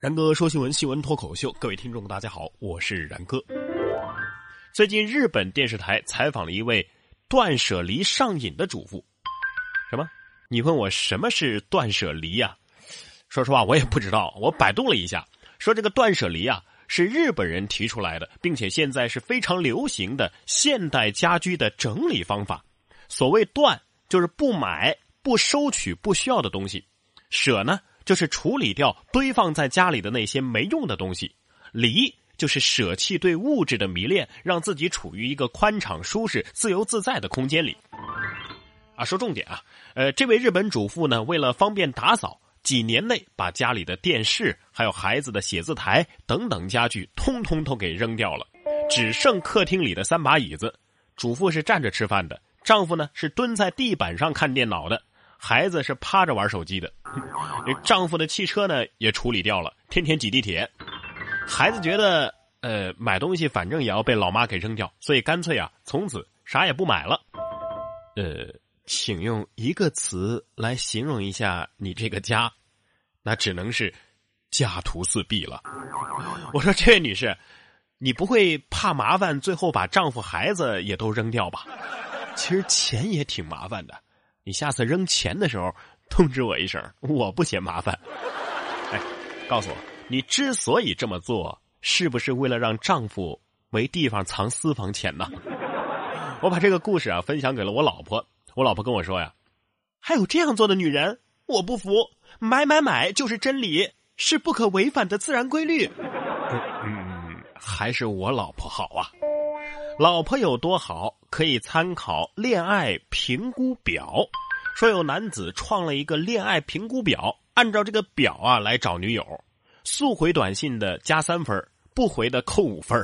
然哥说新闻，新闻脱口秀，各位听众大家好，我是然哥。最近日本电视台采访了一位断舍离上瘾的主妇。什么？你问我什么是断舍离呀？说实话，我也不知道。我百度了一下，说这个断舍离啊是日本人提出来的，并且现在是非常流行的现代家居的整理方法。所谓断，就是不买、不收取不需要的东西；舍呢。就是处理掉堆放在家里的那些没用的东西，离就是舍弃对物质的迷恋，让自己处于一个宽敞、舒适、自由自在的空间里。啊，说重点啊，呃，这位日本主妇呢，为了方便打扫，几年内把家里的电视、还有孩子的写字台等等家具，通通都给扔掉了，只剩客厅里的三把椅子。主妇是站着吃饭的，丈夫呢是蹲在地板上看电脑的。孩子是趴着玩手机的，丈夫的汽车呢也处理掉了，天天挤地铁。孩子觉得，呃，买东西反正也要被老妈给扔掉，所以干脆啊，从此啥也不买了。呃，请用一个词来形容一下你这个家，那只能是家徒四壁了。我说这位女士，你不会怕麻烦，最后把丈夫、孩子也都扔掉吧？其实钱也挺麻烦的。你下次扔钱的时候通知我一声，我不嫌麻烦。哎，告诉我，你之所以这么做，是不是为了让丈夫没地方藏私房钱呢？我把这个故事啊分享给了我老婆，我老婆跟我说呀：“还有这样做的女人，我不服！买买买就是真理，是不可违反的自然规律。”嗯，还是我老婆好啊。老婆有多好，可以参考恋爱评估表。说有男子创了一个恋爱评估表，按照这个表啊来找女友，速回短信的加三分，不回的扣五分。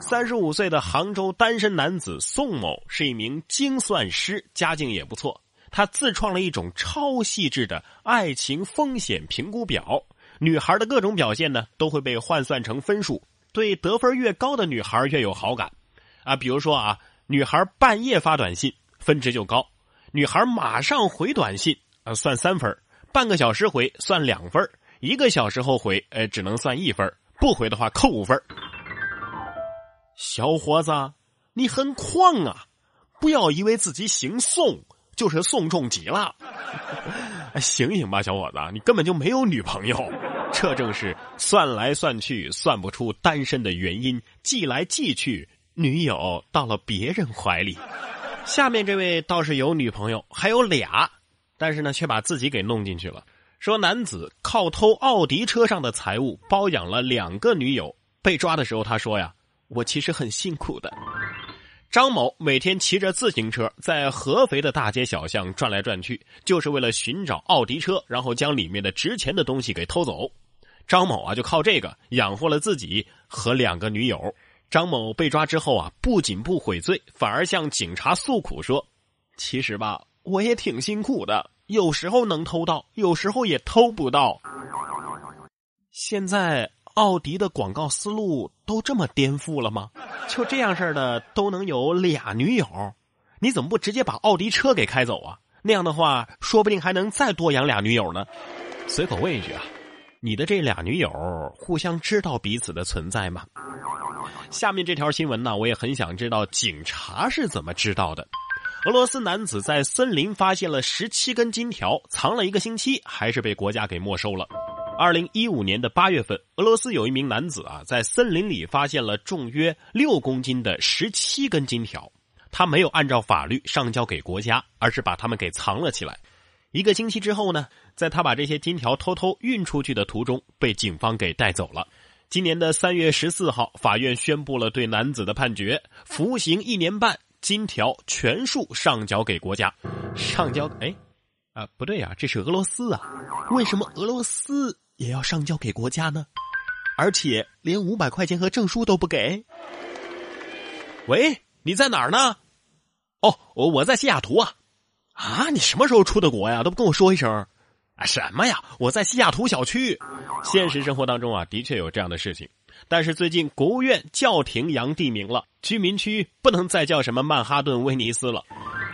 三十五岁的杭州单身男子宋某是一名精算师，家境也不错。他自创了一种超细致的爱情风险评估表，女孩的各种表现呢都会被换算成分数，对得分越高的女孩越有好感。啊，比如说啊，女孩半夜发短信，分值就高；女孩马上回短信，啊，算三分；半个小时回算两分；一个小时后回，呃，只能算一分；不回的话扣五分。小伙子，你很狂啊！不要以为自己姓宋就是宋仲基了。醒醒吧，小伙子，你根本就没有女朋友。这正是算来算去算不出单身的原因，计来计去。女友到了别人怀里，下面这位倒是有女朋友，还有俩，但是呢，却把自己给弄进去了。说男子靠偷奥迪车上的财物包养了两个女友，被抓的时候他说呀：“我其实很辛苦的。”张某每天骑着自行车在合肥的大街小巷转来转去，就是为了寻找奥迪车，然后将里面的值钱的东西给偷走。张某啊，就靠这个养活了自己和两个女友。张某被抓之后啊，不仅不悔罪，反而向警察诉苦说：“其实吧，我也挺辛苦的，有时候能偷到，有时候也偷不到。现在奥迪的广告思路都这么颠覆了吗？就这样式的都能有俩女友？你怎么不直接把奥迪车给开走啊？那样的话，说不定还能再多养俩女友呢。随口问一句啊，你的这俩女友互相知道彼此的存在吗？”下面这条新闻呢，我也很想知道警察是怎么知道的。俄罗斯男子在森林发现了十七根金条，藏了一个星期，还是被国家给没收了。二零一五年的八月份，俄罗斯有一名男子啊，在森林里发现了重约六公斤的十七根金条，他没有按照法律上交给国家，而是把他们给藏了起来。一个星期之后呢，在他把这些金条偷偷运出去的途中，被警方给带走了。今年的三月十四号，法院宣布了对男子的判决：服刑一年半，金条全数上交给国家。上交？哎，啊，不对呀，这是俄罗斯啊，为什么俄罗斯也要上交给国家呢？而且连五百块钱和证书都不给。喂，你在哪儿呢？哦，我我在西雅图啊。啊，你什么时候出的国呀？都不跟我说一声。啊，什么呀？我在西雅图小区。现实生活当中啊，的确有这样的事情。但是最近国务院叫停洋地名了，居民区不能再叫什么曼哈顿、威尼斯了。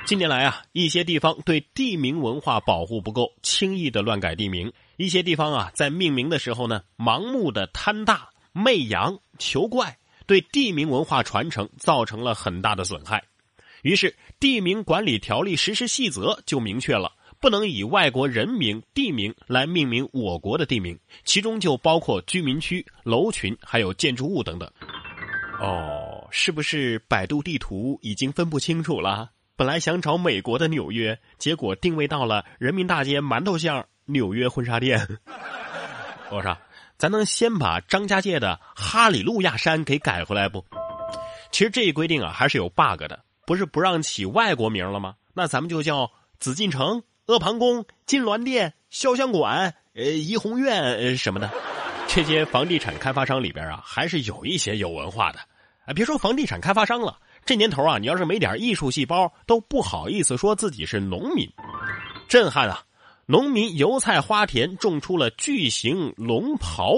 近年来啊，一些地方对地名文化保护不够，轻易的乱改地名，一些地方啊，在命名的时候呢，盲目的贪大、媚洋、求怪，对地名文化传承造成了很大的损害。于是，《地名管理条例实施细则》就明确了，不能以外国人名、地名来命名我国的地名，其中就包括居民区、楼群，还有建筑物等等。哦，是不是百度地图已经分不清楚了？本来想找美国的纽约，结果定位到了人民大街馒头巷纽约婚纱店。我说，咱能先把张家界的哈里路亚山给改回来不？其实这一规定啊，还是有 bug 的。不是不让起外国名了吗？那咱们就叫紫禁城、阿房宫、金銮殿、潇湘馆、呃怡红院什么的。这些房地产开发商里边啊，还是有一些有文化的。啊，别说房地产开发商了。这年头啊，你要是没点艺术细胞，都不好意思说自己是农民。震撼啊！农民油菜花田种出了巨型龙袍。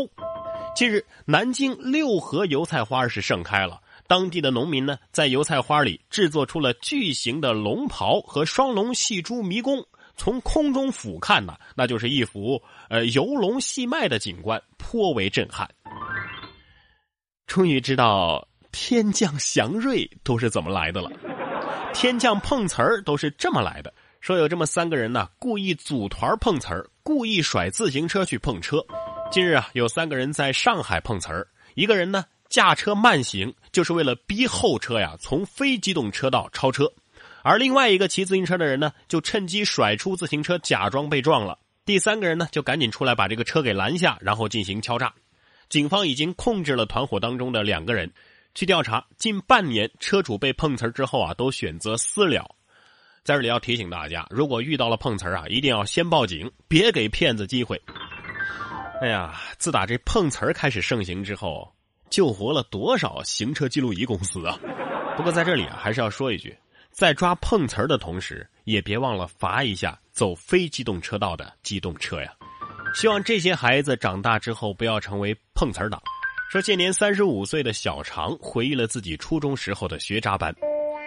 近日，南京六合油菜花是盛开了。当地的农民呢，在油菜花里制作出了巨型的龙袍和双龙戏珠迷宫。从空中俯瞰呢，那就是一幅呃游龙戏脉的景观，颇为震撼。终于知道。天降祥瑞都是怎么来的了？天降碰瓷儿都是这么来的。说有这么三个人呢，故意组团碰瓷儿，故意甩自行车去碰车。近日啊，有三个人在上海碰瓷儿，一个人呢驾车慢行，就是为了逼后车呀从非机动车道超车；而另外一个骑自行车的人呢，就趁机甩出自行车，假装被撞了。第三个人呢，就赶紧出来把这个车给拦下，然后进行敲诈。警方已经控制了团伙当中的两个人。去调查，近半年车主被碰瓷之后啊，都选择私了。在这里要提醒大家，如果遇到了碰瓷啊，一定要先报警，别给骗子机会。哎呀，自打这碰瓷开始盛行之后，救活了多少行车记录仪公司啊！不过在这里啊，还是要说一句，在抓碰瓷儿的同时，也别忘了罚一下走非机动车道的机动车呀。希望这些孩子长大之后不要成为碰瓷儿党。说现年三十五岁的小常回忆了自己初中时候的学渣班。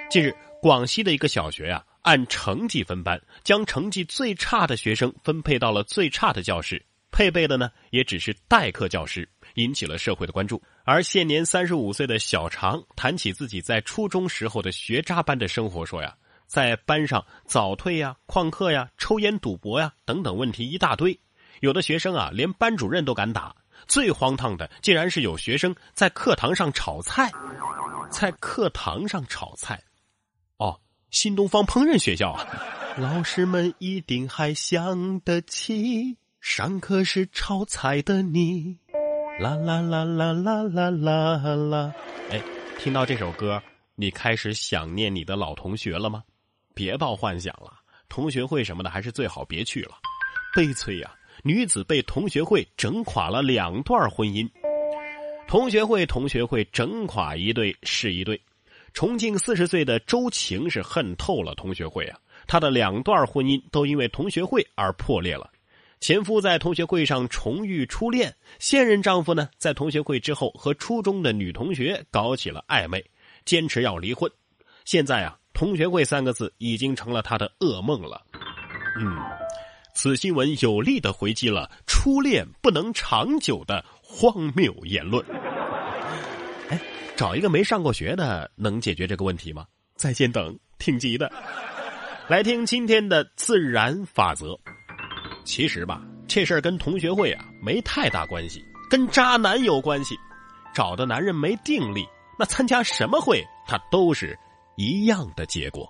近日，广西的一个小学呀，按成绩分班，将成绩最差的学生分配到了最差的教室，配备的呢也只是代课教师，引起了社会的关注。而现年三十五岁的小常谈起自己在初中时候的学渣般的生活，说呀，在班上早退呀、旷课呀、抽烟赌博呀等等问题一大堆，有的学生啊连班主任都敢打。最荒唐的，竟然是有学生在课堂上炒菜，在课堂上炒菜，哦，新东方烹饪学校啊，老师们一定还想得起上课时炒菜的你，啦啦啦啦啦啦啦啦，哎，听到这首歌，你开始想念你的老同学了吗？别抱幻想了，同学会什么的还是最好别去了，悲催呀。女子被同学会整垮了两段婚姻，同学会同学会整垮一对是一对。重庆四十岁的周晴是恨透了同学会啊，她的两段婚姻都因为同学会而破裂了。前夫在同学会上重遇初恋，现任丈夫呢在同学会之后和初中的女同学搞起了暧昧，坚持要离婚。现在啊，同学会三个字已经成了他的噩梦了。嗯。此新闻有力的回击了初恋不能长久的荒谬言论。哎，找一个没上过学的能解决这个问题吗？在线等，挺急的。来听今天的自然法则。其实吧，这事儿跟同学会啊没太大关系，跟渣男有关系。找的男人没定力，那参加什么会，他都是一样的结果。